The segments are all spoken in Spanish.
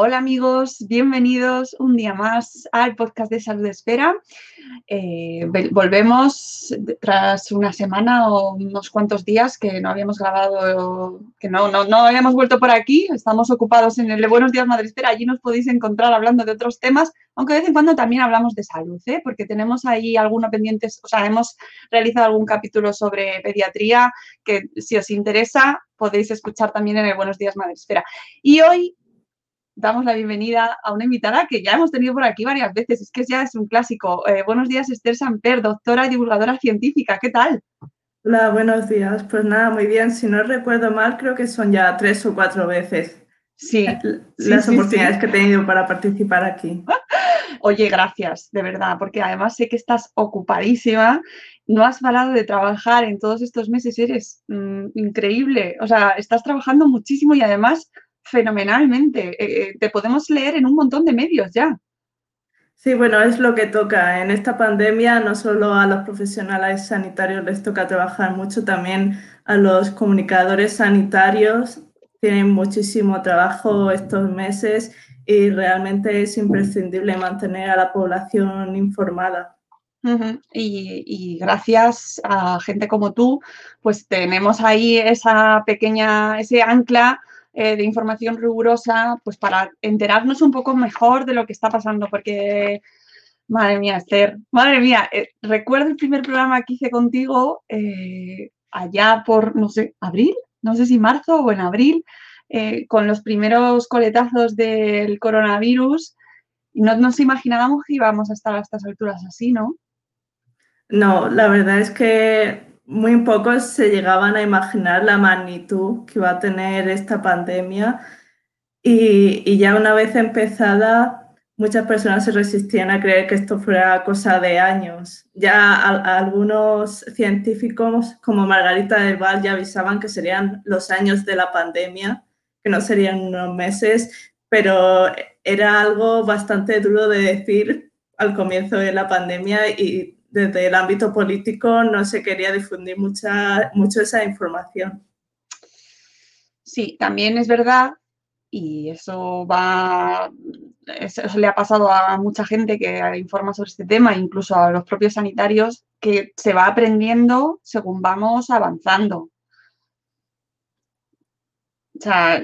Hola amigos, bienvenidos un día más al podcast de Salud Espera. Eh, volvemos tras una semana o unos cuantos días que no habíamos grabado, que no, no, no habíamos vuelto por aquí. Estamos ocupados en el de Buenos Días Madre Espera. Allí nos podéis encontrar hablando de otros temas, aunque de vez en cuando también hablamos de salud, ¿eh? porque tenemos ahí algunos pendientes, o sea, hemos realizado algún capítulo sobre pediatría que si os interesa podéis escuchar también en el Buenos Días Madre Espera. Y hoy damos la bienvenida a una invitada que ya hemos tenido por aquí varias veces. Es que ya es un clásico. Eh, buenos días, Esther Samper, doctora y divulgadora científica. ¿Qué tal? Hola, buenos días. Pues nada, muy bien. Si no recuerdo mal, creo que son ya tres o cuatro veces. Sí, las oportunidades que he tenido para participar aquí. Oye, gracias, de verdad, porque además sé que estás ocupadísima, no has parado de trabajar en todos estos meses, eres mm, increíble, o sea, estás trabajando muchísimo y además fenomenalmente. Eh, eh, te podemos leer en un montón de medios ya. Sí, bueno, es lo que toca. En esta pandemia no solo a los profesionales sanitarios les toca trabajar mucho, también a los comunicadores sanitarios. Tienen muchísimo trabajo estos meses y realmente es imprescindible mantener a la población informada. y, y, gracias a gente como tú, pues tenemos ahí esa pequeña, ese ancla eh, de información rigurosa, pues para enterarnos un poco mejor de lo que está pasando, porque, madre mía, Esther, madre mía, eh, recuerdo el primer programa que hice contigo eh, allá por, no sé, abril, no sé si marzo o en abril, con los primeros coletazos del coronavirus. No nos imaginábamos que íbamos a estar a estas alturas así, ¿no? No, la verdad es que muy pocos se llegaban a imaginar la magnitud que iba a tener esta pandemia y, ya una vez empezada, muchas personas se resistían a creer que esto fuera cosa de años. Ya algunos científicos como Margarita del Val ya avisaban que serían los años de la pandemia, que no serían unos meses, pero era algo bastante duro de decir al comienzo de la pandemia y desde el ámbito político no se quería difundir mucha, mucho esa información. Sí, también es verdad, y eso va, eso le ha pasado a mucha gente que informa sobre este tema, incluso a los propios sanitarios, que se va aprendiendo según vamos avanzando. O sea,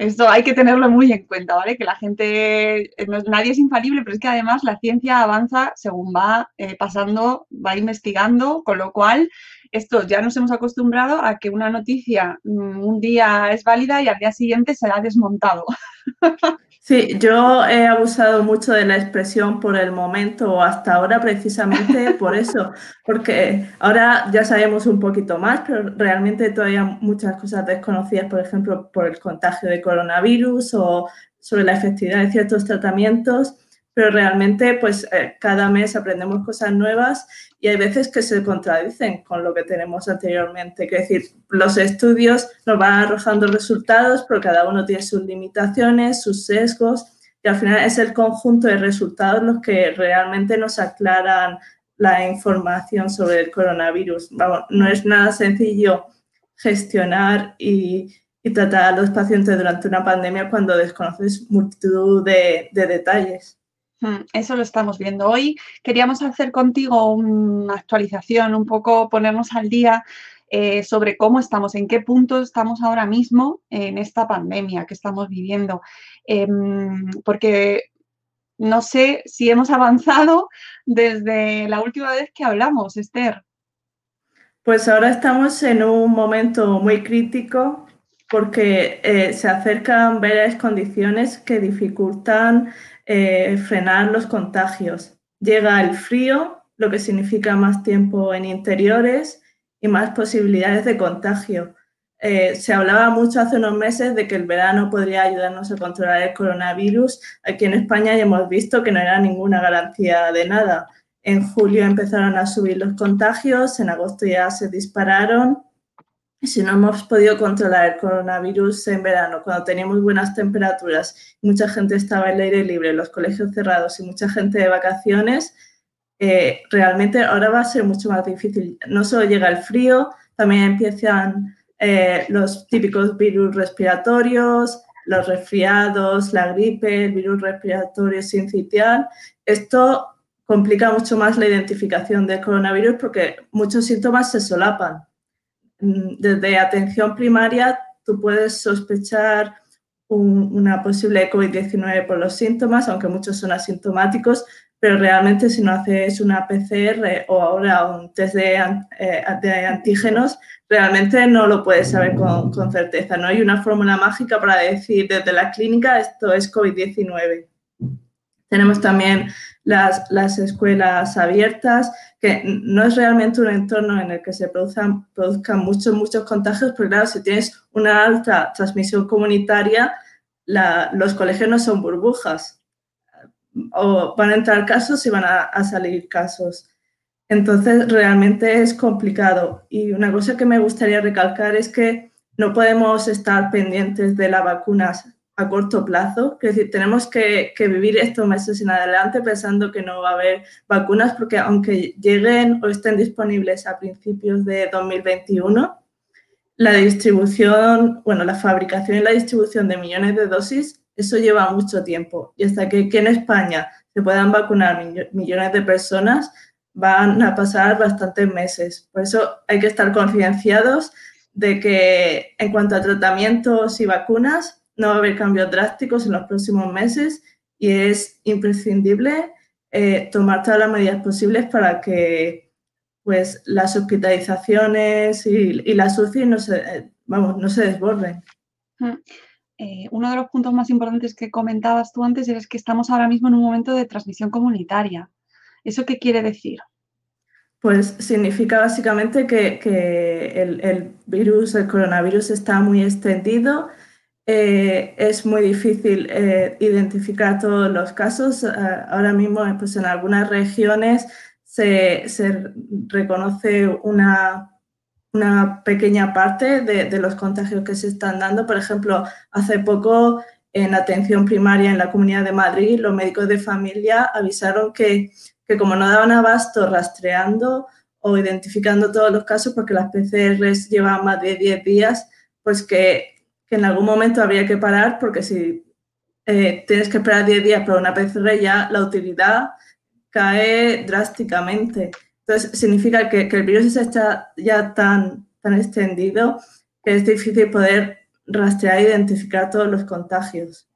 esto hay que tenerlo muy en cuenta, ¿vale? Que la gente, eh, nadie es infalible, pero es que además la ciencia avanza según va eh, pasando, va investigando, con lo cual esto ya nos hemos acostumbrado a que una noticia mm, un día es válida y al día siguiente se ha desmontado. Sí, yo he abusado mucho de la expresión por el momento o hasta ahora precisamente por eso, porque ahora ya sabemos un poquito más, pero realmente todavía muchas cosas desconocidas, por ejemplo, por el contagio de coronavirus o sobre la efectividad de ciertos tratamientos pero realmente pues eh, cada mes aprendemos cosas nuevas y hay veces que se contradicen con lo que tenemos anteriormente. Es decir, los estudios nos van arrojando resultados, pero cada uno tiene sus limitaciones, sus sesgos y al final es el conjunto de resultados los que realmente nos aclaran la información sobre el coronavirus. Vamos, no es nada sencillo gestionar y, y, tratar a los pacientes durante una pandemia cuando desconoces multitud de, de detalles. Mm, eso lo estamos viendo hoy. Queríamos hacer contigo una actualización, un poco ponernos al día eh, sobre cómo estamos, en qué punto estamos ahora mismo en esta pandemia que estamos viviendo. Em, porque no sé si hemos avanzado desde la última vez que hablamos, Esther. Pues ahora estamos en un momento muy crítico porque eh, se acercan varias condiciones que dificultan eh, frenar los contagios. Llega el frío, lo que significa más tiempo en interiores y más posibilidades de contagio. Eh, se hablaba mucho hace unos meses de que el verano podría ayudarnos a controlar el coronavirus. Aquí en España ya hemos visto que no era ninguna garantía de nada. En julio empezaron a subir los contagios, en agosto ya se dispararon si no hemos podido controlar el coronavirus en verano, cuando teníamos buenas temperaturas, mucha gente estaba al aire libre, los colegios cerrados y mucha gente de vacaciones, eh, realmente ahora va a ser mucho más difícil. No solo llega el frío, también empiezan eh, los típicos virus respiratorios, los resfriados, la gripe, el virus respiratorio sincitial. Esto complica mucho más la identificación del coronavirus porque muchos síntomas se solapan. Mm, desde atención primaria tú puedes sospechar una posible COVID-19 por los síntomas, aunque muchos son asintomáticos, pero realmente si no haces una PCR o ahora un test de, eh, antígenos, realmente no lo puedes saber con, certeza. No hay una fórmula mágica para decir desde la clínica esto es COVID-19. Tenemos también las, escuelas abiertas, que no es realmente un entorno en el que se produzcan, muchos, muchos contagios, pero claro, si tienes una alta transmisión comunitaria, los colegios no son burbujas. O van a entrar casos y van a, a salir casos. Entonces, realmente es complicado. Y una cosa que me gustaría recalcar es que no podemos estar pendientes de las vacunas a corto plazo. Es decir, tenemos que, vivir estos meses en adelante pensando que no va a haber vacunas porque aunque lleguen o estén disponibles a principios de 2021, la distribución, bueno, la fabricación y la distribución de millones de dosis, eso lleva mucho tiempo. Y hasta que aquí en España se puedan vacunar millones de personas, van a pasar bastantes meses. Por eso hay que estar concienciados de que en cuanto a tratamientos y vacunas, no va a haber cambios drásticos en los próximos meses y es imprescindible eh, tomar todas las medidas posibles para que pues, las hospitalizaciones y, y las UCI no se, eh, vamos, no se desborden. Eh, uno de los puntos más importantes que comentabas tú antes es que estamos ahora mismo en un momento de transmisión comunitaria. ¿Eso qué quiere decir? Pues significa básicamente que, que el, el, virus, el coronavirus está muy extendido eh, es muy difícil eh, identificar todos los casos. Eh, ahora mismo, pues en algunas regiones se, reconoce una, una pequeña parte de, los contagios que se están dando. Por ejemplo, hace poco en atención primaria en la Comunidad de Madrid, los médicos de familia avisaron que, que como no daban abasto rastreando o identificando todos los casos, porque las PCRs llevan más de 10 días, pues que que en algún momento habría que parar porque si eh, tienes que esperar 10 días para una PCR ya la utilidad cae drásticamente. Entonces significa que, el virus está ya tan, tan extendido que es difícil poder rastrear e identificar todos los contagios.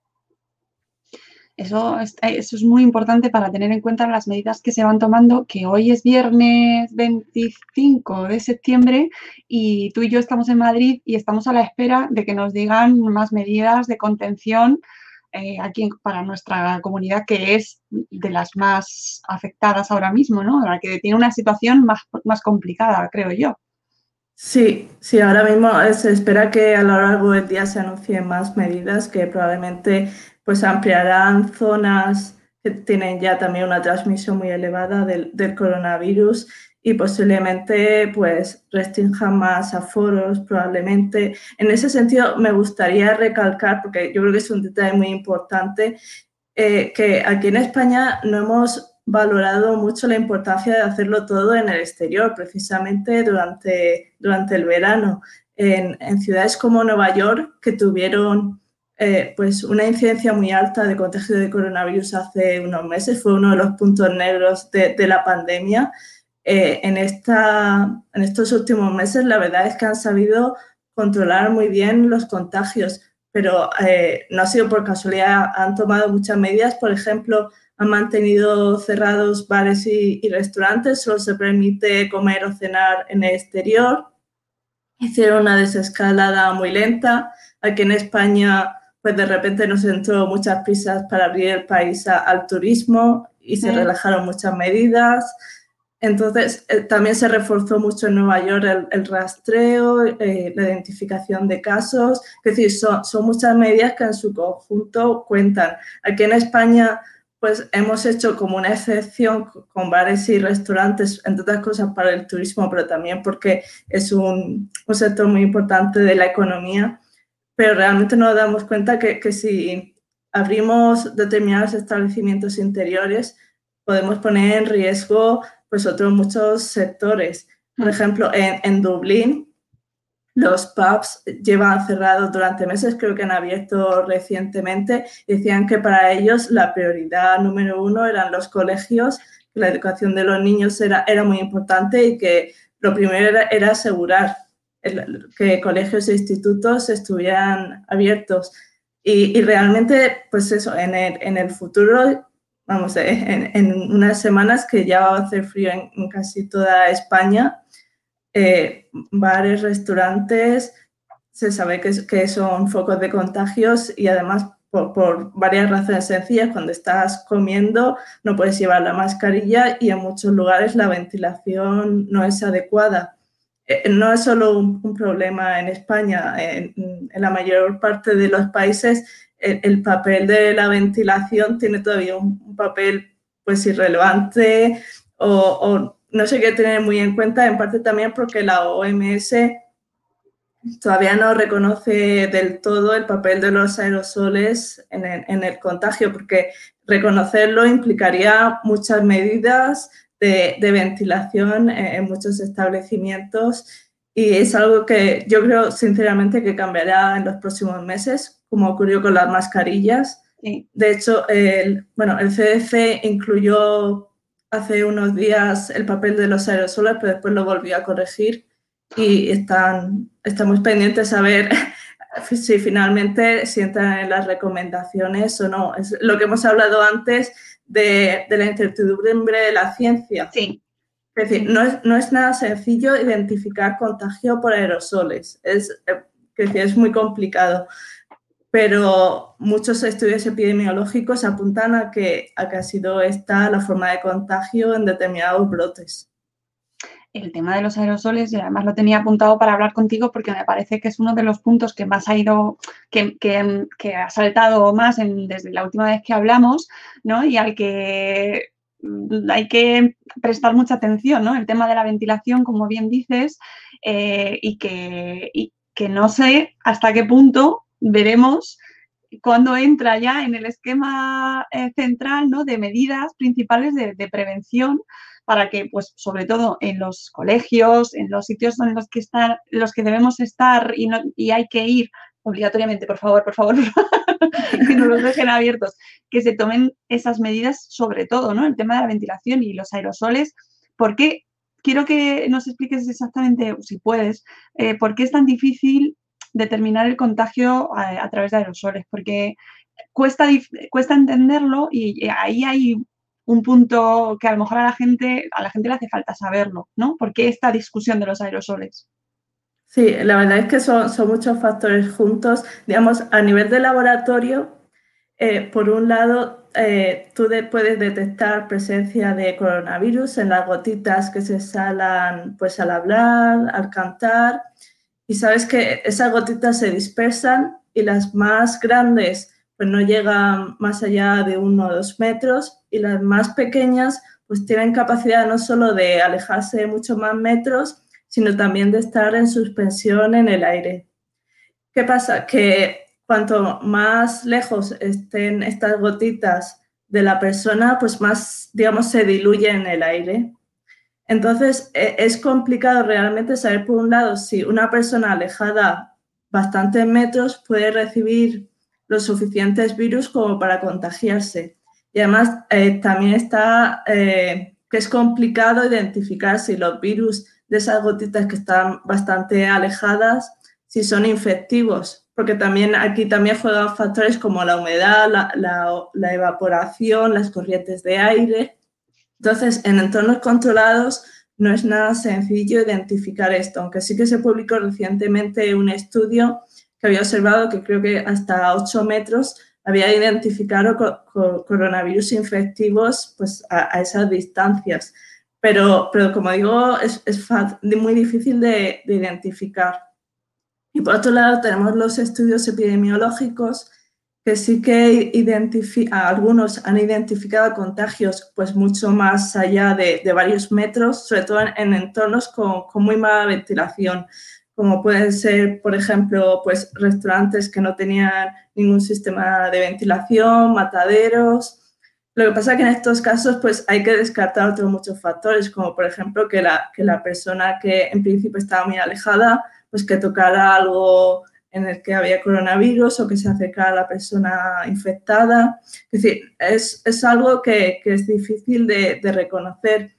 Eso es, eso es muy importante para tener en cuenta las medidas que se van tomando, que hoy es viernes 25 de septiembre y tú y yo estamos en Madrid y estamos a la espera de que nos digan más medidas de contención eh, aquí para nuestra comunidad, que es de las más afectadas ahora mismo, ¿no? La que tiene una situación más, más complicada, creo yo. Sí, sí, ahora mismo se espera que a lo largo del día se anuncien más medidas que probablemente pues ampliarán zonas que tienen ya también una transmisión muy elevada del, coronavirus y posiblemente pues restrinjan más aforos probablemente. En ese sentido me gustaría recalcar, porque yo creo que es un detalle muy importante, eh, que aquí en España no hemos valorado mucho la importancia de hacerlo todo en el exterior, precisamente durante, durante el verano. En, en ciudades como Nueva York, que tuvieron eh, pues una incidencia muy alta de contagio de coronavirus hace unos meses, fue uno de los puntos negros de, la pandemia. Eh, en, esta, en estos últimos meses la verdad es que han sabido controlar muy bien los contagios, pero eh, no ha sido por casualidad, han tomado muchas medidas, por ejemplo, han mantenido cerrados bares y, restaurantes, solo se permite comer o cenar en el exterior. Hicieron una desescalada muy lenta. Aquí en España, pues de repente nos entró muchas prisas para abrir el país al turismo y se relajaron muchas medidas. Entonces, eh, también se reforzó mucho en Nueva York el, rastreo, eh, la identificación de casos. Es decir, son, son muchas medidas que en su conjunto cuentan. Aquí en España pues hemos hecho como una excepción con bares y restaurantes, entre otras cosas para el turismo, pero también porque es un, un sector muy importante de la economía. Pero realmente nos damos cuenta que, que si abrimos determinados establecimientos interiores, podemos poner en riesgo pues otros muchos sectores. Por mm. ejemplo, en, en Dublín, los pubs llevan cerrados durante meses, creo que han abierto recientemente. Decían que para ellos la prioridad número uno eran los colegios, que la educación de los niños era, era muy importante y que lo primero era, asegurar que colegios e institutos estuvieran abiertos. Y, realmente, pues eso, en el, futuro, vamos, en, en, unas semanas que ya va a hacer frío en casi toda España, eh, bares, restaurantes, se sabe que, que, son focos de contagios y además por, varias razones sencillas, cuando estás comiendo no puedes llevar la mascarilla y en muchos lugares la ventilación no es adecuada. Eh, no es solo un, problema en España, en, la mayor parte de los países el, papel de la ventilación tiene todavía un, papel pues irrelevante o, no sé qué tener muy en cuenta, en parte también porque la OMS todavía no reconoce del todo el papel de los aerosoles en el, contagio, porque reconocerlo implicaría muchas medidas de, ventilación en, muchos establecimientos y es algo que yo creo sinceramente que cambiará en los próximos meses, como ocurrió con las mascarillas. De hecho, el, bueno, el CDC incluyó hace unos días el papel de los aerosoles, pero después lo volví a corregir y están, estamos pendientes a ver si finalmente si entran en las recomendaciones o no. Es lo que hemos hablado antes de, de la incertidumbre de la ciencia. Sí. Es decir, no es, no es nada sencillo identificar contagio por aerosoles. Es, eh, es muy complicado pero muchos estudios epidemiológicos apuntan a que, a que ha sido esta la forma de contagio en determinados brotes. El tema de los aerosoles, y además lo tenía apuntado para hablar contigo porque me parece que es uno de los puntos que más ha ido, que, que, ha saltado más desde la última vez que hablamos, ¿no? Y al que hay que prestar mucha atención, ¿no? El tema de la ventilación, como bien dices, eh, y, que, y que no sé hasta qué punto veremos cuando entra ya en el esquema eh, central ¿no? de medidas principales de, prevención para que, pues, sobre todo en los colegios, en los sitios en los que están, los que debemos estar y, no, y hay que ir obligatoriamente, por favor, por favor, que no los dejen abiertos, que se tomen esas medidas, sobre todo, ¿no? El tema de la ventilación y los aerosoles, porque quiero que nos expliques exactamente, si puedes, eh, por qué es tan difícil determinar el contagio a, través de aerosoles, porque cuesta, cuesta entenderlo y ahí hay un punto que a lo mejor a la gente, a la gente le hace falta saberlo, ¿no? ¿Por qué esta discusión de los aerosoles? Sí, la verdad es que son, son muchos factores juntos. Digamos, a nivel de laboratorio, eh, por un lado, eh, tú puedes detectar presencia de coronavirus en las gotitas que se salan pues, al hablar, al cantar, y sabes que esas gotitas se dispersan y las más grandes pues no llegan más allá de uno o dos metros y las más pequeñas pues tienen capacidad no solo de alejarse muchos más metros, sino también de estar en suspensión en el aire. ¿Qué pasa? Que cuanto más lejos estén estas gotitas de la persona, pues más, digamos, se diluye en el aire. Entonces, e, es complicado realmente saber, por un lado, si una persona alejada bastantes metros puede recibir los suficientes virus como para contagiarse. Y además eh, también está eh, que es complicado identificar si los virus de esas gotitas que están bastante alejadas, si son infectivos, porque también aquí también juegan factores como la humedad, la, evaporación, las corrientes de aire. Entonces, en entornos controlados no es nada sencillo identificar esto, aunque sí que se publicó recientemente un estudio había observado que creo que hasta 8 metros había identificado coronavirus infectivos pues, a, esas distancias. Pero, pero como digo, es, es muy difícil de, identificar. Y por otro lado, tenemos los estudios epidemiológicos que sí que algunos han identificado contagios pues mucho más allá de, de varios metros, sobre todo en, en entornos con, con, muy mala ventilación como pueden ser, por ejemplo, pues restaurantes que no tenían ningún sistema de ventilación, mataderos. Lo que pasa es que en estos casos pues hay que descartar otros muchos factores, como por ejemplo que la, que la persona que en principio estaba muy alejada, pues que tocara algo en el que había coronavirus o que se acercara a la persona infectada. Es decir, es, es algo que, que, es difícil de, de reconocer.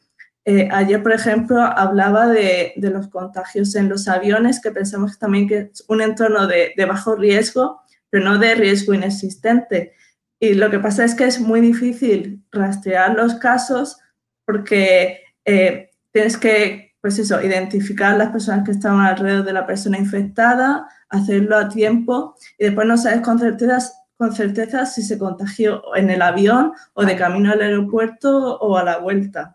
Eh, ayer, por ejemplo, hablaba de, los contagios en los aviones, que pensamos también que es un entorno de, bajo riesgo, pero no de riesgo inexistente. Y lo que pasa es que es muy difícil rastrear los casos porque eh, tienes que, pues eso, identificar las personas que estaban alrededor de la persona infectada, hacerlo a tiempo y después no sabes con certeza, con certeza si se contagió en el avión o de camino al aeropuerto o a la vuelta.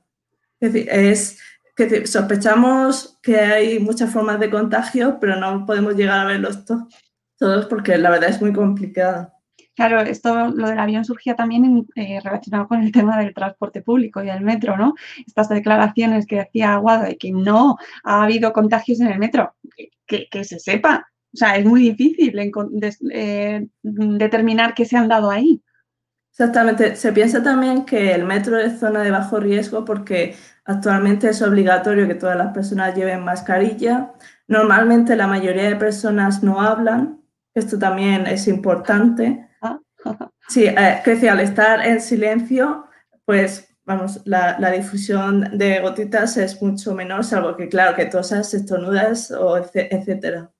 Es que sospechamos que hay muchas formas de contagio, pero no podemos llegar a verlos todos porque la verdad es muy complicado. Claro, esto, lo del avión surgía también eh, relacionado con el tema del transporte público y el metro, ¿no? Estas declaraciones que decía Aguado de que no ha habido contagios en el metro, que, se sepa. O sea, es muy difícil eh, determinar qué se han dado ahí. Exactamente. Se piensa también que el metro es zona de bajo riesgo porque actualmente es obligatorio que todas las personas lleven mascarilla. Normalmente la mayoría de personas no hablan. Esto también es importante. Sí, eh, que al estar en silencio, pues vamos, la, difusión de gotitas es mucho menor, salvo que, claro, que tosas, estornudas o etcétera.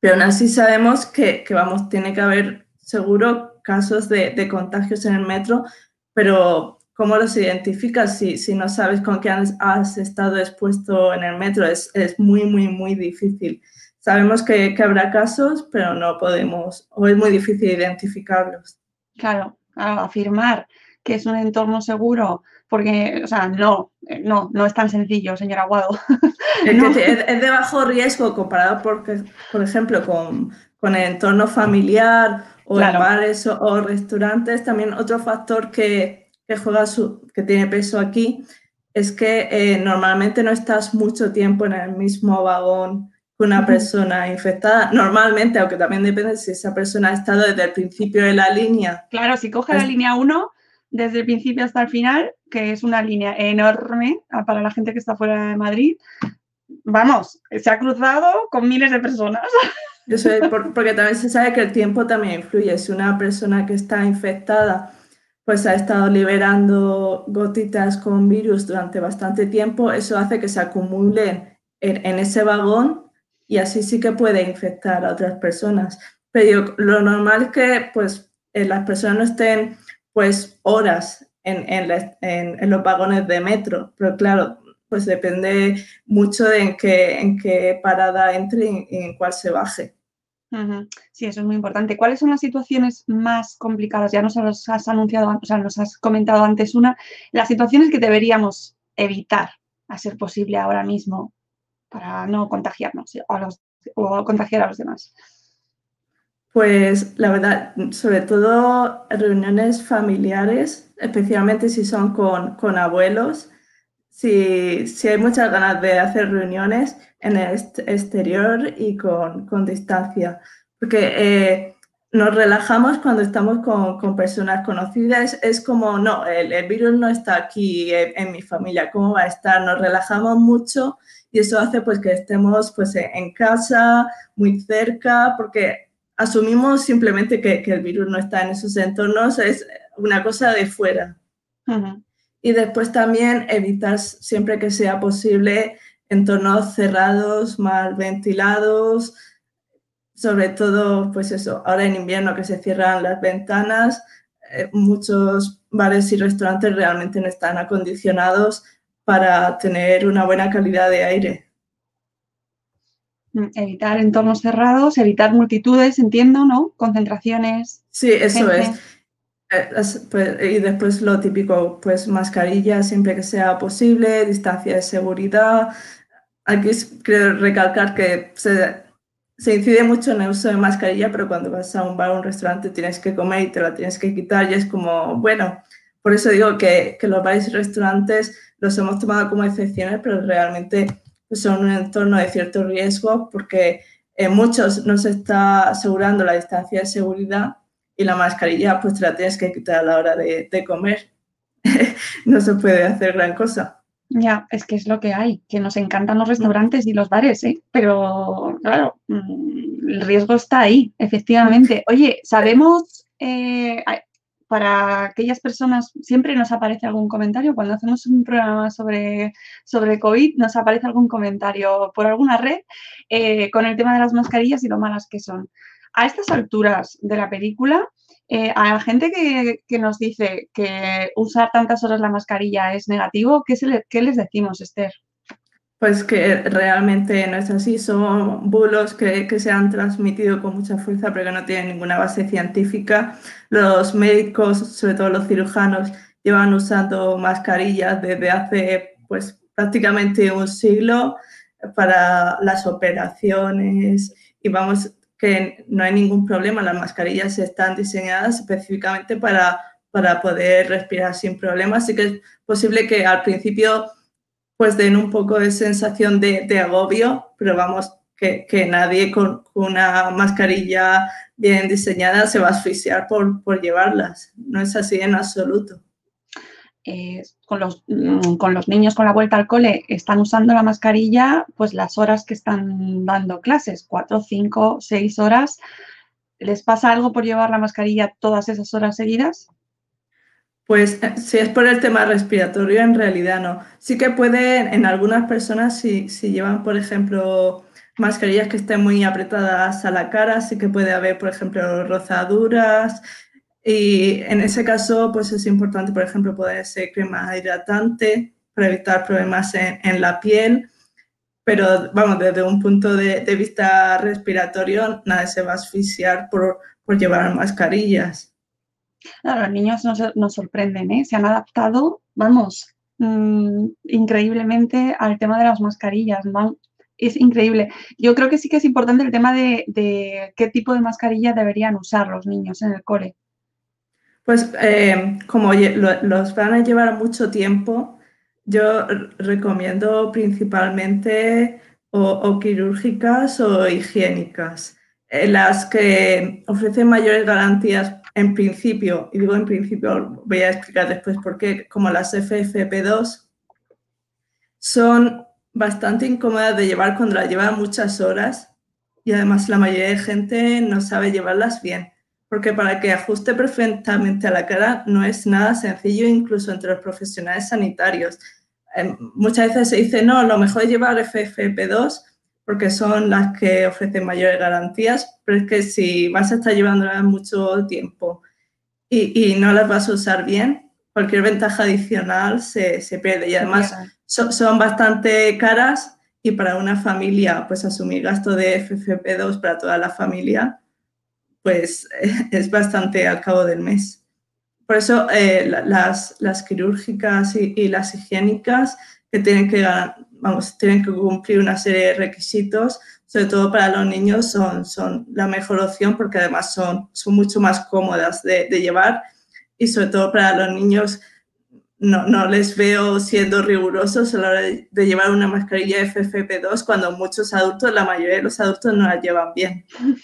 Pero aún así sabemos que, que, vamos, tiene que haber seguro casos de, contagios en el metro, pero ¿cómo los identificas si, no sabes con qué has, estado expuesto en el metro? Es, muy, muy, muy difícil. Sabemos que, habrá casos, pero no podemos, o es muy difícil identificarlos. Claro, afirmar que es un entorno seguro, porque, o sea, no, no, no es tan sencillo, señor Aguado. Es, de bajo riesgo comparado, por, por ejemplo, con, con el entorno familiar o en bares o, restaurantes. También otro factor que, que juega su, que tiene peso aquí es que eh, normalmente no estás mucho tiempo en el mismo vagón que una persona infectada. Normalmente, aunque también depende si esa persona ha estado desde el principio de la línea. Claro, si coge la línea 1 desde el principio hasta el final, que es una línea enorme ah, para la gente que está fuera de Madrid, vamos, se ha cruzado con miles de personas. Porque también se sabe que el tiempo también influye. Si una persona que está infectada pues ha estado liberando gotitas con virus durante bastante tiempo, eso hace que se acumulen en, ese vagón y así sí que puede infectar a otras personas. Pero lo normal es que pues eh, las personas no estén pues horas en, los vagones de metro, pero claro, pues depende mucho de en qué, en qué parada entre y en cuál se baje. Sí, eso es muy importante. ¿Cuáles son las situaciones más complicadas? Ya nos has anunciado, o sea, nos has comentado antes una, las situaciones que deberíamos evitar a ser posible ahora mismo para no contagiarnos o, contagiar a los demás. Pues la verdad, sobre todo reuniones familiares, especialmente si son con, con abuelos, si, si, hay muchas ganas de hacer reuniones en el exterior y con, con distancia, porque eh, nos relajamos cuando estamos con, con personas conocidas, es como, no, el, virus no está aquí en, en, mi familia, ¿cómo va a estar? Nos relajamos mucho y eso hace pues que estemos pues en casa, muy cerca, porque asumimos simplemente que, que el virus no está en esos entornos, es una cosa de fuera. Uh y después también evitar siempre que sea posible entornos cerrados, mal ventilados, sobre todo, pues eso, ahora en invierno que se cierran las ventanas, eh, muchos bares y restaurantes realmente no están acondicionados para tener una buena calidad de aire. Mm, evitar entornos cerrados, evitar multitudes, entiendo, ¿no? Concentraciones. Sí, eso es. Eh, pues, y después lo típico, pues mascarilla siempre que sea posible, distancia de seguridad. Aquí quiero recalcar que se, se, incide mucho en el uso de mascarilla, pero cuando vas a un bar o un restaurante tienes que comer y te la tienes que quitar y es como, bueno, por eso digo que, que los bares y restaurantes los hemos tomado como excepciones, pero realmente pues, son un entorno de cierto riesgo porque en muchos no se está asegurando la distancia de seguridad y la mascarilla pues te la tienes que quitar a la hora de, comer. no se puede hacer gran cosa. Ya, es que es lo que hay, que nos encantan los restaurantes y los bares, ¿eh? pero claro, mm, el riesgo está ahí, efectivamente. Oye, sabemos, eh, para aquellas personas, siempre nos aparece algún comentario, cuando hacemos un programa sobre, sobre COVID, nos aparece algún comentario por alguna red eh, con el tema de las mascarillas y lo malas que son a estas alturas de la película, eh, a la gente que, nos dice que usar tantas horas la mascarilla es negativo, ¿qué, les decimos, Esther? Pues que realmente no es así, son bulos que, se han transmitido con mucha fuerza pero que no tienen ninguna base científica. Los médicos, sobre todo los cirujanos, llevan usando mascarillas desde hace pues prácticamente un siglo para las operaciones. Y vamos, que no hay ningún problema, las mascarillas están diseñadas específicamente para, para poder respirar sin problemas, así que es posible que al principio pues den un poco de sensación de, de agobio, pero vamos, que, que nadie con, una mascarilla bien diseñada se va a asfixiar por, por llevarlas, no es así en absoluto. Eh, con, los, mm, con los niños con la vuelta al cole están usando la mascarilla pues las horas que están dando clases, cuatro, cinco, seis horas. ¿Les pasa algo por llevar la mascarilla todas esas horas seguidas? Pues eh, si es por el tema respiratorio, en realidad no. Sí que puede, en algunas personas, si, llevan, por ejemplo, mascarillas que estén muy apretadas a la cara, sí que puede haber, por ejemplo, rozaduras, y en ese caso, pues es importante, por ejemplo, poder ser crema hidratante para evitar problemas en, la piel. Pero, vamos, desde un punto de, vista respiratorio, nadie se va a asfixiar por llevar mascarillas. Los niños nos, sorprenden, ¿eh? Se han adaptado, vamos, mm, increíblemente al tema de las mascarillas. Es increíble. Yo creo que sí que es importante el tema de, de qué tipo de mascarilla deberían usar los niños en el cole. Pues eh, como los van a llevar mucho tiempo, yo recomiendo principalmente o, quirúrgicas o higiénicas, eh, las que ofrecen mayores garantías en principio, y digo en principio, voy a explicar después por qué, como las FFP2, son bastante incómodas de llevar cuando las llevan muchas horas y además la mayoría de gente no sabe llevarlas bien porque para que ajuste perfectamente a la cara no es nada sencillo, incluso entre los profesionales sanitarios. Em, muchas veces se dice, no, lo mejor es llevar FFP2 porque son las que ofrecen mayores garantías, pero es que si vas a estar llevándolas mucho tiempo y, no las vas a usar bien, cualquier ventaja adicional se, se pierde. Y además son bastante caras y para una familia, pues asumir gasto de FFP2 para toda la familia, pues es bastante al cabo del mes. Por eso eh, las, las, quirúrgicas y, las higiénicas que tienen que, vamos, tienen que cumplir una serie de requisitos, sobre todo para los niños, son, son la mejor opción porque además son, son mucho más cómodas de, de llevar y sobre todo para los niños no, no, les veo siendo rigurosos a la hora de, llevar una mascarilla FFP2 cuando muchos adultos, la mayoría de los adultos no la llevan bien.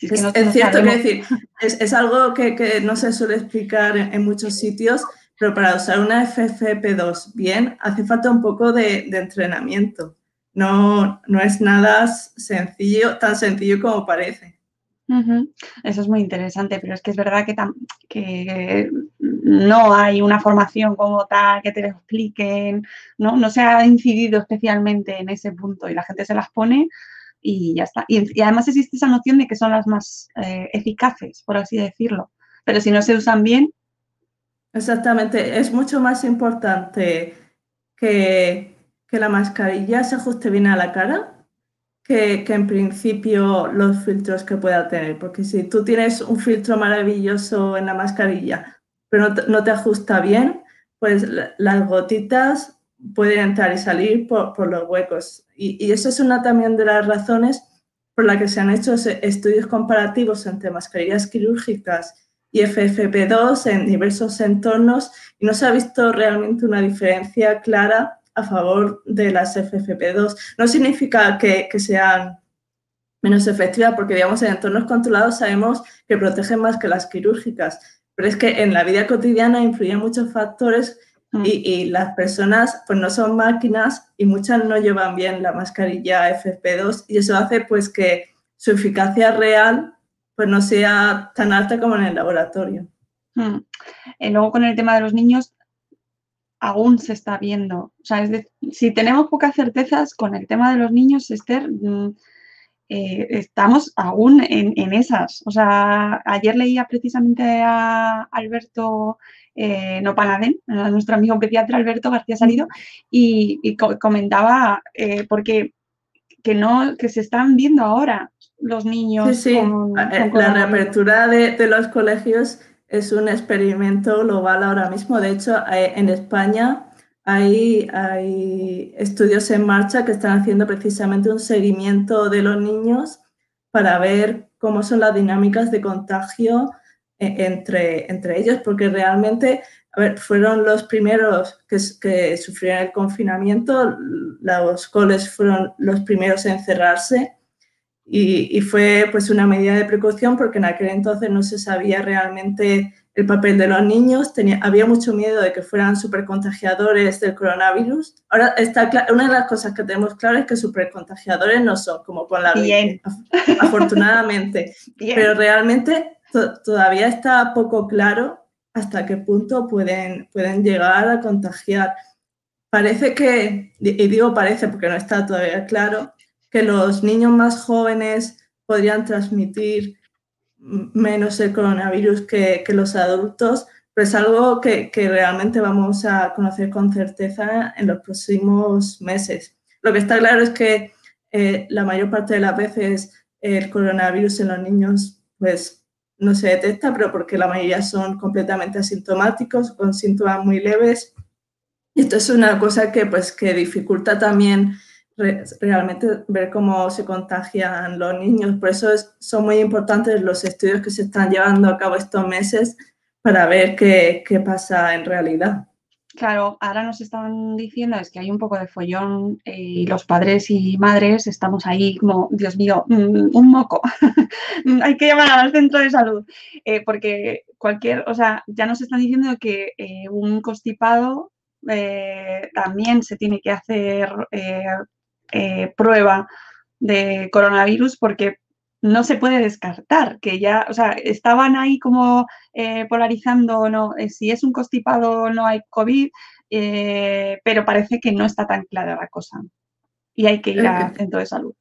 Es, cierto que decir, es, algo que, no se suele explicar en, muchos sitios, pero para usar una FFP2 bien hace falta un poco de, entrenamiento. No, no es nada sencillo, tan sencillo como parece. Eso es muy interesante, pero es que es verdad que, que, no hay una formación como tal que te lo expliquen, ¿no? no se ha incidido especialmente en ese punto y la gente se las pone y ya está. Y, además existe esa noción de que son las más eh, eficaces, por así decirlo, pero si no se usan bien. Exactamente, es mucho más importante que, que la mascarilla se ajuste bien a la cara que, en principio los filtros que pueda tener, porque si tú tienes un filtro maravilloso en la mascarilla, pero no te, ajusta bien, pues las gotitas pueden entrar y salir por, los huecos. Y, y esa es una también de las razones por la que se han hecho estudios comparativos entre mascarillas quirúrgicas y FFP2 en diversos entornos y no se ha visto realmente una diferencia clara a favor de las FFP2. No significa que, sean menos efectivas, porque digamos en entornos controlados sabemos que protegen más que las quirúrgicas, pero es que en la vida cotidiana influyen muchos factores mm. y, las personas pues no son máquinas y muchas no llevan bien la mascarilla FFP2 y eso hace pues que su eficacia real pues no sea tan alta como en el laboratorio. Mm. Y luego con el tema de los niños, aún se está viendo. O sea, es si tenemos pocas certezas con el tema de los niños, Esther, mm, eh, estamos aún en, esas. O sea, ayer leía precisamente a Alberto eh, a nuestro amigo pediatra Alberto García Salido, y, comentaba eh, porque que no, que se están viendo ahora los niños. Sí, sí. la reapertura de los colegios es un experimento global ahora mismo. De hecho, eh, en España hay, hay estudios en marcha que están haciendo precisamente un seguimiento de los niños para ver cómo son las dinámicas de contagio eh, entre, entre ellos, porque realmente fueron los primeros que, que sufrieron el confinamiento, los coles fueron los primeros en cerrarse y, fue pues una medida de precaución porque en aquel entonces no se sabía realmente el papel de los niños, tenía, había mucho miedo de que fueran supercontagiadores del coronavirus. Ahora, está una de las cosas que tenemos claro es que supercontagiadores no son, como con la Bien. afortunadamente. Pero realmente todavía está poco claro hasta qué punto pueden, pueden llegar a contagiar. Parece que, y digo parece porque no está todavía claro, que los niños más jóvenes podrían transmitir menos el coronavirus que, los adultos, pero es algo que, realmente vamos a conocer con certeza en los próximos meses. Lo que está claro es que eh, la mayor parte de las veces el coronavirus en los niños pues no se detecta, pero porque la mayoría son completamente asintomáticos, con síntomas muy leves. Y esto es una cosa que, pues, que dificulta también realmente ver cómo se contagian los niños. Por eso son muy importantes los estudios que se están llevando a cabo estos meses para ver qué, qué pasa en realidad. Claro, ahora nos están diciendo es que hay un poco de follón eh, y los padres y madres estamos ahí como, Dios mío, mm, un moco. hay que llamar al centro de salud. Eh, porque cualquier, o sea, ya nos están diciendo que eh, un constipado también se tiene que hacer eh, prueba de coronavirus porque no se puede descartar, que ya, o sea, estaban ahí como eh, polarizando, no, eh, si es un constipado no hay COVID, pero parece que no está tan clara la cosa. Y hay que ir al centro de salud.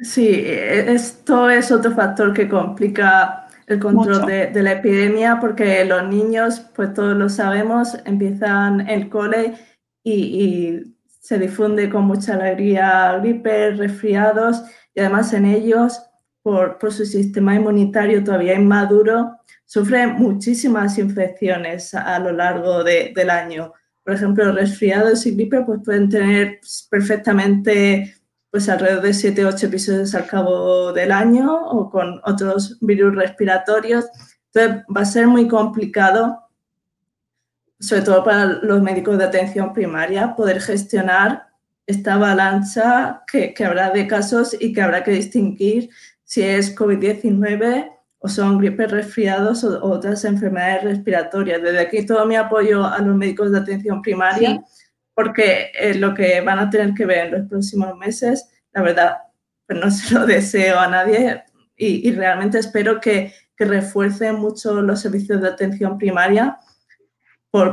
Sí, esto es otro factor que complica el control de, la epidemia, porque los niños, pues todos lo sabemos, empiezan el cole y, se difunde con mucha alegría gripe, resfriados y además en ellos, por, su sistema inmunitario todavía inmaduro, sufren muchísimas infecciones a, lo largo del año. Por ejemplo, resfriados y gripe pues, pueden tener perfectamente pues alrededor de 7 o 8 episodios al cabo del año o con otros virus respiratorios. Entonces va a ser muy complicado, sobre todo para los médicos de atención primaria, poder gestionar esta avalancha que, que habrá de casos y que habrá que distinguir si es COVID-19 o son gripes resfriados o, otras enfermedades respiratorias. Desde aquí todo mi apoyo a los médicos de atención primaria porque eh, lo que van a tener que ver en los próximos meses, la verdad, pues no se lo deseo a nadie y, realmente espero que, que, refuercen mucho los servicios de atención primaria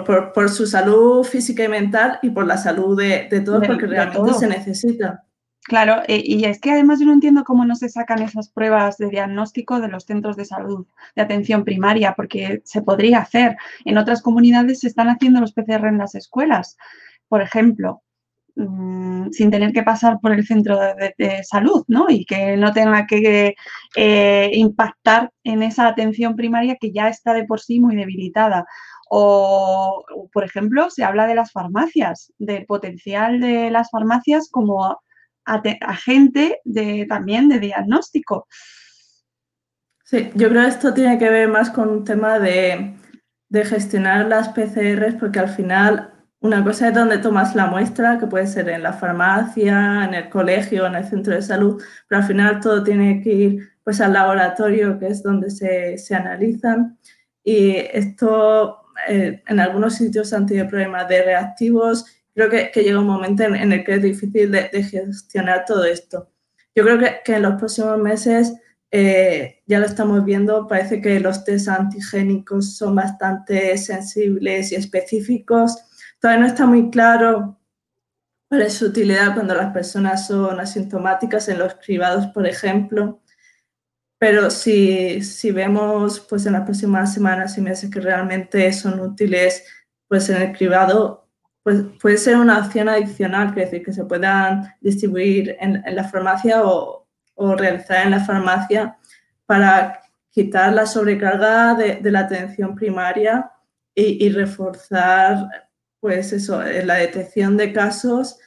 por, por, su salud física y mental y por la salud de, de todos, porque realmente se necesita. Claro, eh, y es que además yo no entiendo cómo no se sacan esas pruebas de diagnóstico de los centros de salud, de atención primaria, porque se podría hacer. En otras comunidades se están haciendo los PCR en las escuelas por ejemplo, mm, sin tener que pasar por el centro de, salud, ¿no? Y que no tenga que eh, impactar en esa atención primaria que ya está de por sí muy debilitada. O, por ejemplo, se habla de las farmacias, del potencial de las farmacias como agente de, también de diagnóstico. Sí, yo creo que esto tiene que ver más con un tema de, de gestionar las PCRs, porque al final una cosa es donde tomas la muestra, que puede ser en la farmacia, en el colegio, en el centro de salud, pero al final todo tiene que ir pues, al laboratorio, que es donde se, se analizan. Y esto eh, en algunos sitios han tenido problemas de reactivos. Creo que, llega un momento en, el que es difícil de, gestionar todo esto. Yo creo que, que en los próximos meses eh, ya lo estamos viendo, parece que los test antigénicos son bastante sensibles y específicos Todavía no está muy claro cuál es su utilidad cuando las personas son asintomáticas en los cribados, por ejemplo. Pero si, si vemos pues, en las próximas semanas y meses que realmente son útiles pues, en el cribado, pues puede ser una opción adicional, es decir, que se puedan distribuir en, la farmacia o, o, realizar en la farmacia para quitar la sobrecarga de, de la atención primaria y, y, reforzar pues eso, la detección de casos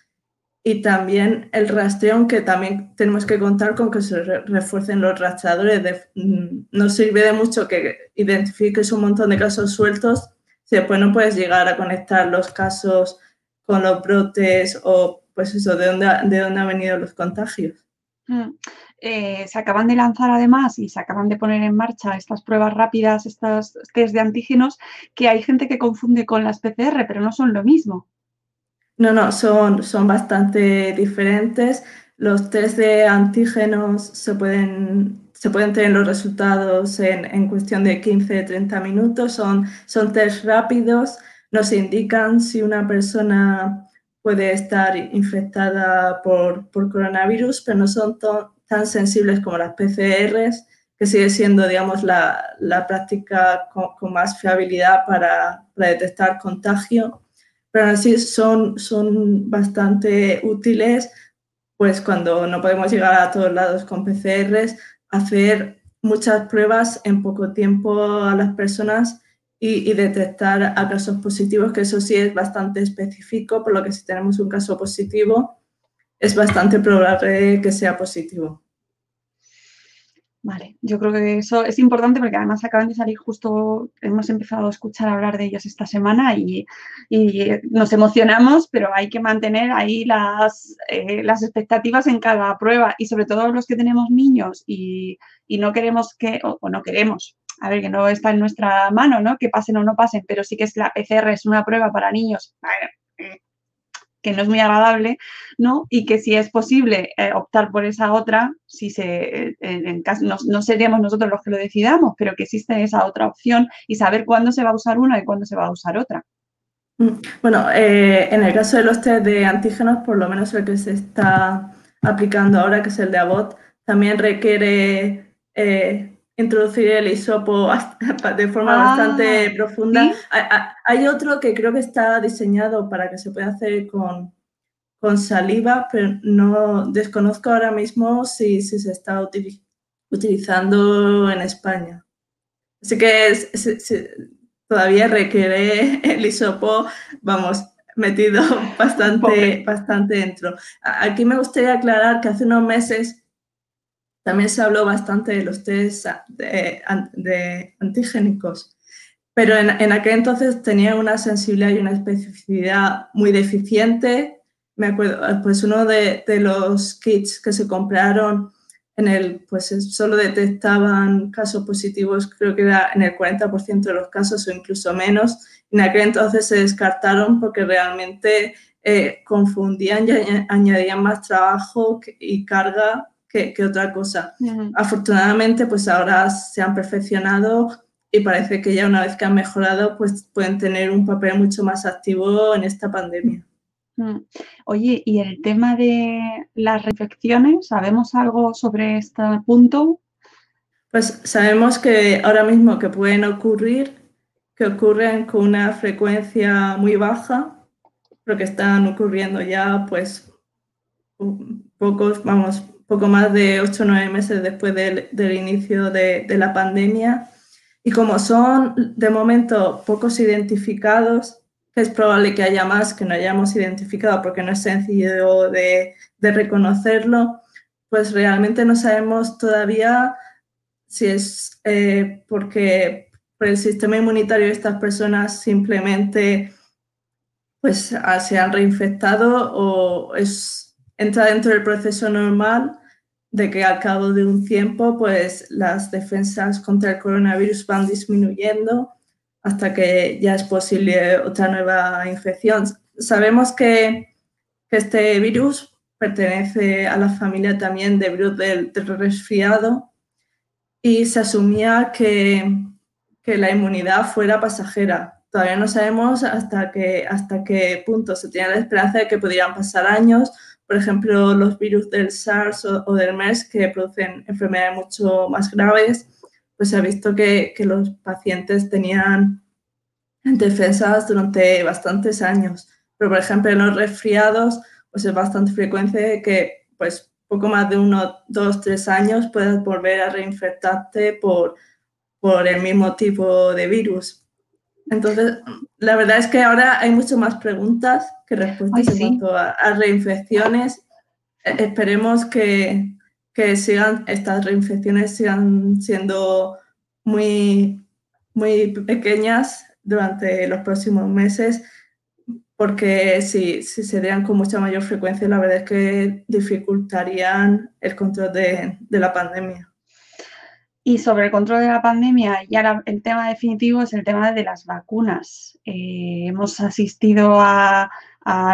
y también el rastreo, aunque también tenemos que contar con que se refuercen los rastreadores. Mm, no sirve de mucho que identifiques un montón de casos sueltos si después no puedes llegar a conectar los casos con los brotes o pues eso, de dónde, de dónde han venido los contagios. Mm. Eh, se acaban de lanzar además y se acaban de poner en marcha estas pruebas rápidas, estas test de antígenos, que hay gente que confunde con las PCR, pero no son lo mismo. No, no, son, son bastante diferentes. Los test de antígenos se pueden, se pueden tener los resultados en, en cuestión de 15-30 minutos, son, son test rápidos, nos indican si una persona puede estar infectada por, por coronavirus, pero no son tan sensibles como las PCRs, que sigue siendo, digamos, la, la práctica con, más fiabilidad para, para, detectar contagio, pero así son, son bastante útiles, pues cuando no podemos llegar a todos lados con PCRs, hacer muchas pruebas en poco tiempo a las personas y, y, detectar a casos positivos, que eso sí es bastante específico, por lo que si tenemos un caso positivo, es bastante probable que sea positivo. Vale, yo creo que eso es importante porque además acaban de salir justo, hemos empezado a escuchar hablar de ellos esta semana y, nos emocionamos, pero hay que mantener ahí las, eh, las expectativas en cada prueba y sobre todo los que tenemos niños y, no queremos que, o, no queremos, a ver, que no está en nuestra mano, ¿no? Que pasen o no pasen, pero sí que es la PCR es una prueba para niños que no es muy agradable, ¿no? Y que si es posible eh, optar por esa otra, si se, eh, en caso, no, seríamos nosotros los que lo decidamos, pero que existe esa otra opción y saber cuándo se va a usar una y cuándo se va a usar otra. Mm, bueno, eh, en el caso de los test de antígenos, por lo menos el que se está aplicando ahora, que es el de Abbott, también requiere introducir el hisopo de forma Ah, bastante profunda. ¿sí? Hay, otro que creo que está diseñado para que se pueda hacer con, con saliva, pero no desconozco ahora mismo si, si se está utili- utilizando en España. Así que es- es- es- todavía requiere el hisopo, vamos, metido bastante, Pobre. bastante dentro. Aquí me gustaría aclarar que hace unos meses también se habló bastante de los test de, an- de antigénicos, pero en, aquel entonces tenían una sensibilidad y una especificidad muy deficiente. Me acuerdo, pues uno de, de los kits que se compraron en el, pues es- solo detectaban casos positivos, creo que era en el 40% de los casos o incluso menos. En aquel entonces se descartaron porque realmente eh, confundían y añ- añadían más trabajo y carga que, que otra cosa. Afortunadamente, pues ahora se han perfeccionado y parece que ya una vez que han mejorado, pues pueden tener un papel mucho más activo en esta pandemia. Oye, y el tema de las reinfecciones, ¿sabemos algo sobre este punto? Pues sabemos que ahora mismo que pueden ocurrir, que ocurren con una frecuencia muy baja, pero que están ocurriendo ya pues pocos, vamos, poco más de 8 o 9 meses después del, del inicio de, de la pandemia. Y como son de momento pocos identificados, es probable que haya más que no hayamos identificado porque no es sencillo de, de reconocerlo, pues realmente no sabemos todavía si es eh, porque por el sistema inmunitario de estas personas simplemente pues se han reinfectado o es, entra dentro del proceso normal de que al cabo de un tiempo pues las defensas contra el coronavirus van disminuyendo hasta que ya es posible otra nueva infección. Sabemos que, este virus pertenece a la familia también de virus del, del resfriado y se asumía que, que la inmunidad fuera pasajera. Todavía no sabemos hasta qué, hasta qué punto se tiene la esperanza de que pudieran pasar años. Por ejemplo, los virus del SARS o, del MERS que producen enfermedades mucho más graves, pues se ha visto que, que los pacientes tenían defensas durante bastantes años. Pero, por ejemplo, en los resfriados, pues es bastante frecuente que, pues, poco más de uno, dos, tres años puedas volver a reinfectarte por, por el mismo tipo de virus. Entonces, la verdad es que ahora hay mucho más preguntas que respuestas Ay, en cuanto a, a reinfecciones. Eh, Esperemos que, que sigan, estas reinfecciones sigan siendo muy, muy pequeñas durante los próximos meses, porque si, si se dieran con mucha mayor frecuencia, la verdad es que dificultarían el control de, de la pandemia. Y sobre el control de la pandemia, ya la- el tema definitivo es el tema de las vacunas. Eh, hemos asistido a,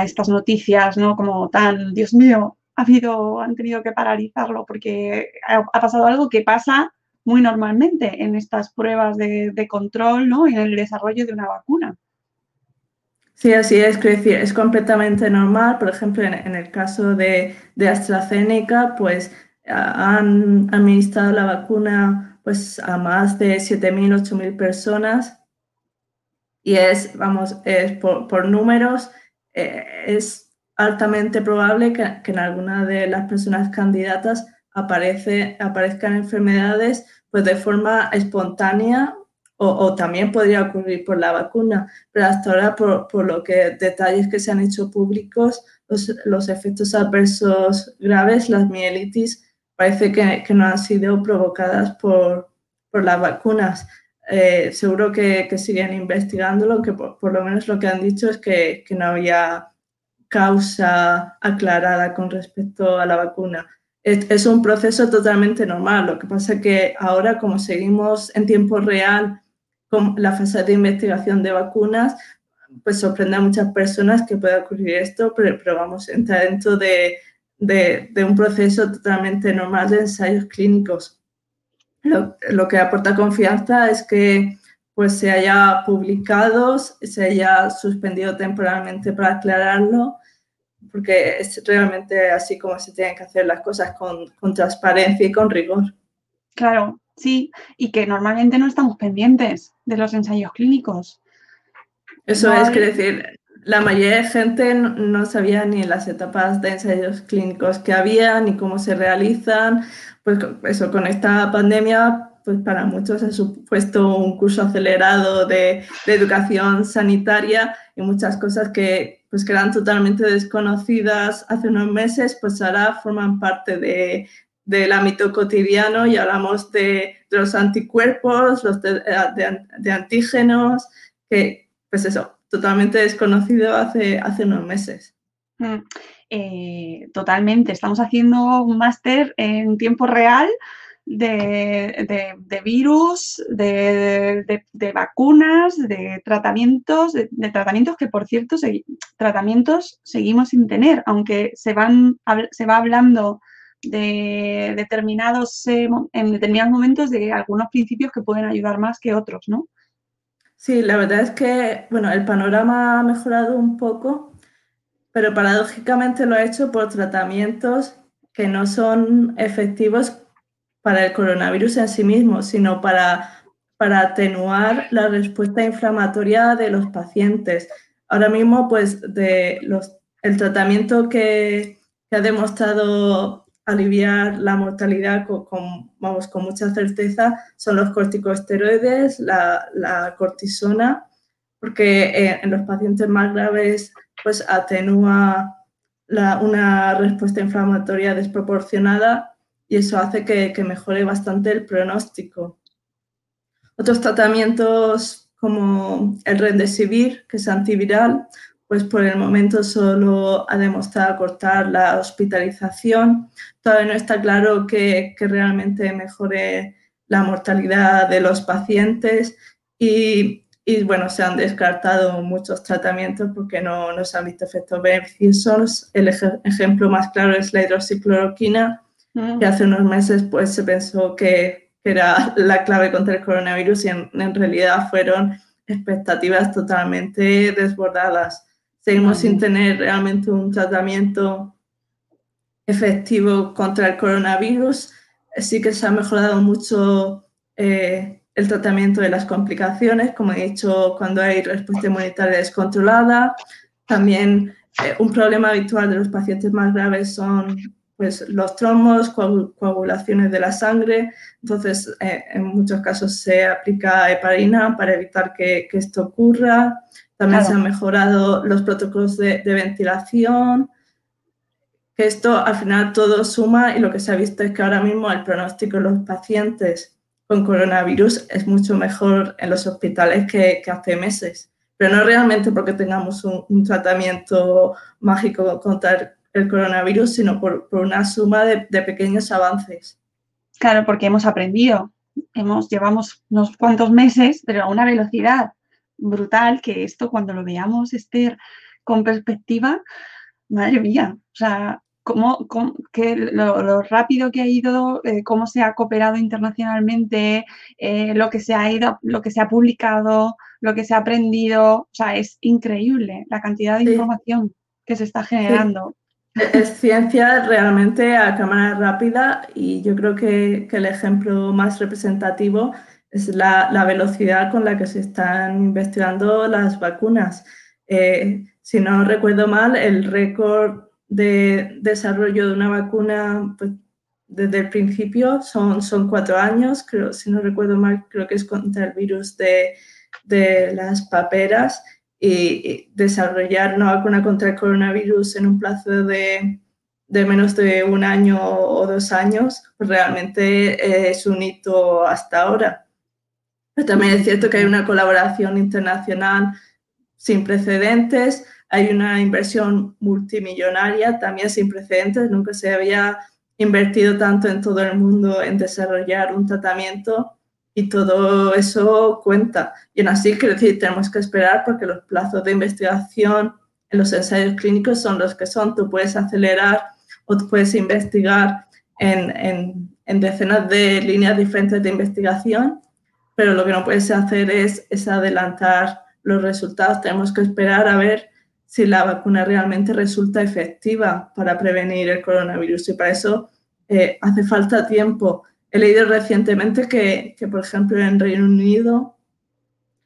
estas noticias, ¿no? Como tan, Dios mío, ha habido, han tenido que paralizarlo porque ha, pasado algo que pasa muy normalmente en estas pruebas de, control, ¿no? Y en el desarrollo de una vacuna. Sí, así es, es completamente normal. Por ejemplo, en, el caso de, AstraZeneca, pues han administrado la vacuna pues, a más de 7.000, 8.000 personas. Y es, vamos, es por, por números, eh, es altamente probable que, que en alguna de las personas candidatas aparece, aparezcan enfermedades pues, de forma espontánea o, o también podría ocurrir por la vacuna. Pero hasta ahora, por, por lo que detalles que se han hecho públicos, los, los efectos adversos graves, las mielitis, parece que, que no han sido provocadas por, por las vacunas. Eh, seguro que, que siguen investigándolo, que por, por lo menos lo que han dicho es que, que no había causa aclarada con respecto a la vacuna. Es, es un proceso totalmente normal. Lo que pasa es que ahora, como seguimos en tiempo real con la fase de investigación de vacunas, pues sorprende a muchas personas que pueda ocurrir esto, pero, pero vamos, entra dentro de, de, de, un proceso totalmente normal de ensayos clínicos. Lo, lo, que aporta confianza es que pues se haya publicado, se haya suspendido temporalmente para aclararlo, porque es realmente así como se tienen que hacer las cosas con, con transparencia y con rigor. Claro, Sí, y que normalmente no estamos pendientes de los ensayos clínicos. Eso es, quiere decir, la mayoría de gente no, sabía ni las etapas de ensayos clínicos que había, ni cómo se realizan. Pues eso, con esta pandemia, pues para muchos ha supuesto un curso acelerado de, educación sanitaria y muchas cosas que, pues, que eran totalmente desconocidas hace unos meses, pues ahora forman parte de, del ámbito cotidiano y hablamos de, los anticuerpos, los de, de antígenos, que pues eso, totalmente desconocido hace, hace unos meses. Mm, eh, totalmente, estamos haciendo un máster en tiempo real de, virus, de, vacunas, de tratamientos, de, tratamientos que, por cierto, tratamientos seguimos sin tener, aunque se, van, se va hablando de determinados, eh, en determinados momentos de algunos principios que pueden ayudar más que otros, ¿no? Sí, la verdad es que, bueno, el panorama ha mejorado un poco, pero paradójicamente lo ha hecho por tratamientos que no son efectivos para el coronavirus en sí mismo, sino para, para atenuar la respuesta inflamatoria de los pacientes. Ahora mismo, pues, de los, el tratamiento que, que ha demostrado aliviar la mortalidad con, vamos, con mucha certeza son los corticosteroides, la, cortisona, porque eh, en los pacientes más graves pues atenúa una respuesta inflamatoria desproporcionada y eso hace que, que mejore bastante el pronóstico. Otros tratamientos como el Remdesivir, que es antiviral, pues por el momento solo ha demostrado cortar la hospitalización. Todavía no está claro que, realmente mejore la mortalidad de los pacientes y, bueno, se han descartado muchos tratamientos porque no, no se han visto efectos beneficiosos. El ejemplo más claro es la hidroxicloroquina, mm. que hace unos meses pues se pensó que, era la clave contra el coronavirus y en realidad fueron expectativas totalmente desbordadas seguimos sin tener realmente un tratamiento efectivo contra el coronavirus. Sí que se ha mejorado mucho eh, el tratamiento de las complicaciones, como he dicho, cuando hay respuesta inmunitaria descontrolada. También eh, un problema habitual de los pacientes más graves son pues, los trombos, coagulaciones de la sangre. Entonces, eh, en muchos casos se aplica heparina para evitar que, que esto ocurra. También se han mejorado los protocolos de, ventilación. Que esto al final todo suma y lo que se ha visto es que ahora mismo el pronóstico de los pacientes con coronavirus es mucho mejor en los hospitales que, hace meses. Pero no realmente porque tengamos un, tratamiento mágico contra el, coronavirus, sino por, una suma de, de, pequeños avances. Claro, porque hemos aprendido. Hemos, llevamos unos cuantos meses, pero a una velocidad brutal que esto cuando lo veamos, Esther, con perspectiva, madre mía, o sea, cómo, que lo, rápido que ha ido, eh, cómo se ha cooperado internacionalmente, eh, lo que se ha ido, lo que se ha publicado, lo que se ha aprendido, o sea, es increíble la cantidad de información que se está generando. Es ciencia realmente a cámara rápida y yo creo que, que el ejemplo más representativo es la, velocidad con la que se están investigando las vacunas. Eh, si no recuerdo mal, el récord de desarrollo de una vacuna pues, desde el principio son, son cuatro años, creo, si no recuerdo mal, creo que es contra el virus de, las paperas y, desarrollar una vacuna contra el coronavirus en un plazo de, de menos de un año o dos años, realmente es un hito hasta ahora. Pero también es cierto que hay una colaboración internacional sin precedentes, hay una inversión multimillonaria también sin precedentes, nunca se había invertido tanto en todo el mundo en desarrollar un tratamiento y todo eso cuenta. Y aún así, quiero decir, tenemos que esperar porque los plazos de investigación en los ensayos clínicos son los que son. Tú puedes acelerar o puedes investigar en, en, en decenas de líneas diferentes de investigación pero lo que no puedes hacer es, adelantar los resultados. Tenemos que esperar a ver si la vacuna realmente resulta efectiva para prevenir el coronavirus y para eso eh, hace falta tiempo. he leído recientemente que, que, por ejemplo, en Reino Unido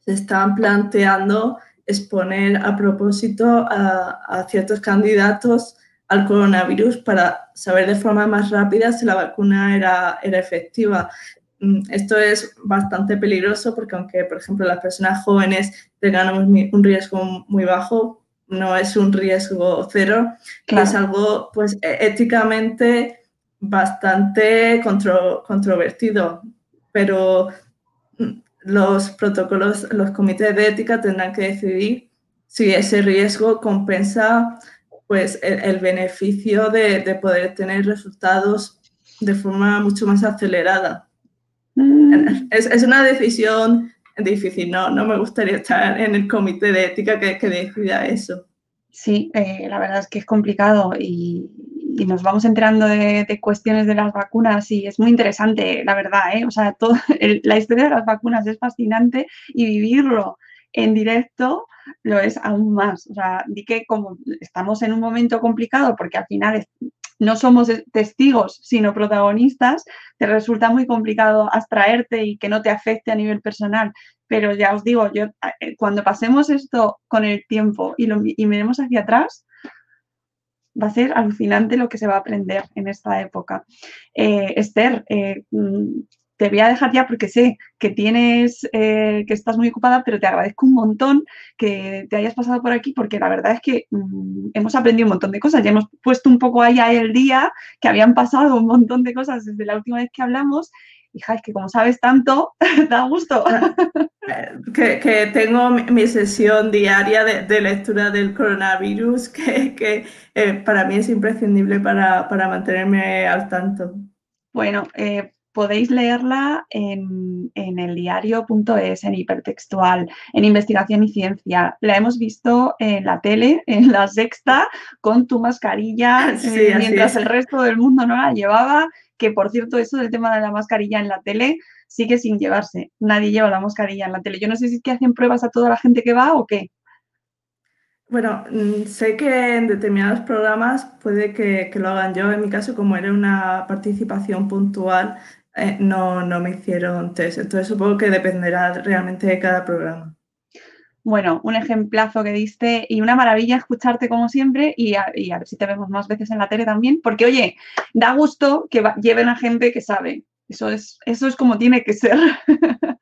se están planteando exponer a propósito a, a, ciertos candidatos al coronavirus para saber de forma más rápida si la vacuna era, era efectiva. Mm, esto es bastante peligroso porque aunque, por ejemplo, las personas jóvenes tengan un riesgo muy bajo, no es un riesgo cero, es algo pues e-, éticamente bastante controvertido, pero mm, los protocolos, los comités de ética tendrán que decidir si ese riesgo compensa pues el, beneficio de, de, poder tener resultados de forma mucho más acelerada. Es, es, una decisión difícil, no, no me gustaría estar en el comité de ética que, que decida eso. Sí, eh, la verdad es que es complicado y, y nos vamos enterando de, cuestiones de las vacunas y es muy interesante, la verdad, ¿eh? O sea, todo, la historia de las vacunas es fascinante y vivirlo en directo lo es aún más. O sea, di que como estamos en un momento complicado porque al final no somos testigos, sino protagonistas, te resulta muy complicado abstraerte y que no te afecte a nivel personal. Pero ya os digo, yo eh, cuando pasemos esto con el tiempo y, miremos hacia atrás, va a ser alucinante lo que se va a aprender en esta época. Eh, Esther, eh, mm, te voy a dejar ya porque sé que tienes, eh, que estás muy ocupada, pero te agradezco un montón que te hayas pasado por aquí porque la verdad es que mm, hemos aprendido un montón de cosas. Ya hemos puesto un poco ahí el día, que habían pasado un montón de cosas desde la última vez que hablamos hija, es que como sabes tanto, da gusto. Que, tengo mi sesión diaria de, lectura del coronavirus, que, eh, para mí es imprescindible para, mantenerme al tanto. Bueno, eh, podéis leerla en, en el diario.es, en hipertextual, en investigación y ciencia. La hemos visto en la tele, en la sexta, con tu mascarilla, eh, mientras el resto del mundo no la llevaba que por cierto, eso del tema de la mascarilla en la tele sigue sin llevarse. Nadie lleva la mascarilla en la tele. Yo no sé si es que hacen pruebas a toda la gente que va o qué. Bueno, mm, sé que en determinados programas puede que, lo hagan yo. En mi caso, como era una participación puntual, eh, no, no me hicieron test. Entonces supongo que dependerá realmente de cada programa. Bueno, un ejemplazo que diste y una maravilla escucharte como siempre y a, ver si te vemos más veces en la tele también, porque oye, da gusto que lleven a gente que sabe. Eso es, eso es como tiene que ser.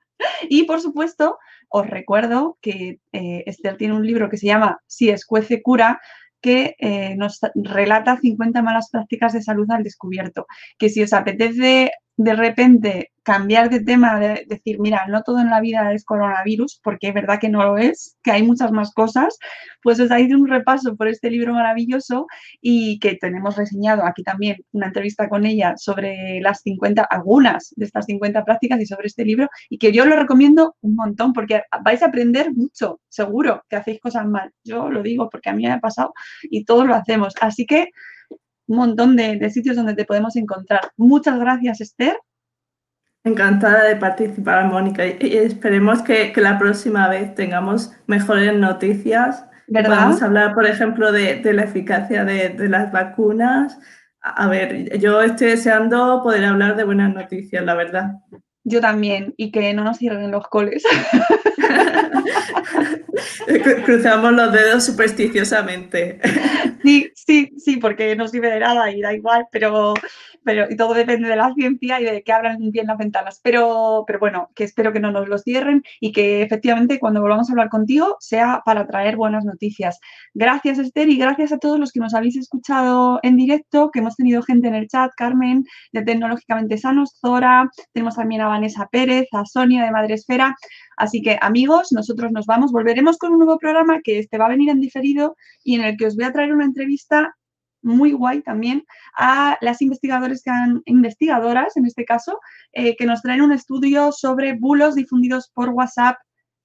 y por supuesto, os recuerdo que eh, Esther tiene un libro que se llama Si escuece cura, que eh, nos relata 50 malas prácticas de salud al descubierto. Que si os apetece de repente cambiar de tema, de decir, mira, no todo en la vida es coronavirus, porque es verdad que no lo es, que hay muchas más cosas, pues os dais un repaso por este libro maravilloso y que tenemos reseñado aquí también una entrevista con ella sobre las 50, algunas de estas 50 prácticas y sobre este libro, y que yo lo recomiendo un montón, porque vais a aprender mucho, seguro que hacéis cosas mal. Yo lo digo porque a mí me ha pasado y todos lo hacemos. Así que un montón de, sitios donde te podemos encontrar. Muchas gracias, Esther. Encantada de participar, Mónica, y esperemos que, la próxima vez tengamos mejores noticias. Vamos a hablar, por ejemplo, de, la eficacia de, las vacunas. A ver, yo estoy deseando poder hablar de buenas noticias, la verdad. Yo también, y que no nos cierren los coles. Cruzamos los dedos supersticiosamente. Sí, sí, sí, porque no sirve de nada y da igual, pero, pero todo depende de la ciencia y de que abran bien las ventanas. Pero, pero bueno, que espero que no nos los cierren y que efectivamente cuando volvamos a hablar contigo sea para traer buenas noticias. Gracias, Esther, y gracias a todos los que nos habéis escuchado en directo, que hemos tenido gente en el chat, Carmen, de Tecnológicamente Sanos, Zora, tenemos también a Vanessa Pérez, a Sonia de Madresfera. Así que, amigos, nosotros nos vamos, volveremos con un nuevo programa que este va a venir en diferido y en el que os voy a traer una entrevista muy guay también a las investigadores que han, investigadoras en este caso, eh, que nos traen un estudio sobre bulos difundidos por WhatsApp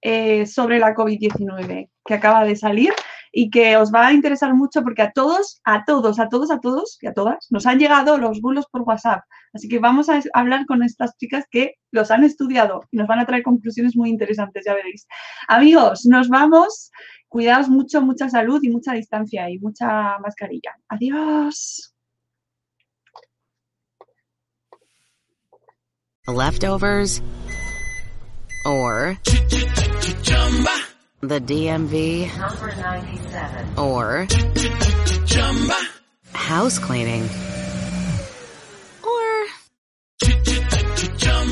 eh, sobre la COVID-19 que acaba de salir y que os va a interesar mucho porque a todos, a todos, a todos, a todos y a todas nos han llegado los bulos por WhatsApp. Así que vamos a hablar con estas chicas que los han estudiado y nos van a traer conclusiones muy interesantes, ya veréis. Amigos, nos vamos. Cuidaos mucho, mucha salud y mucha distancia y mucha mascarilla. Adiós. leftovers, or the DMV, or house cleaning,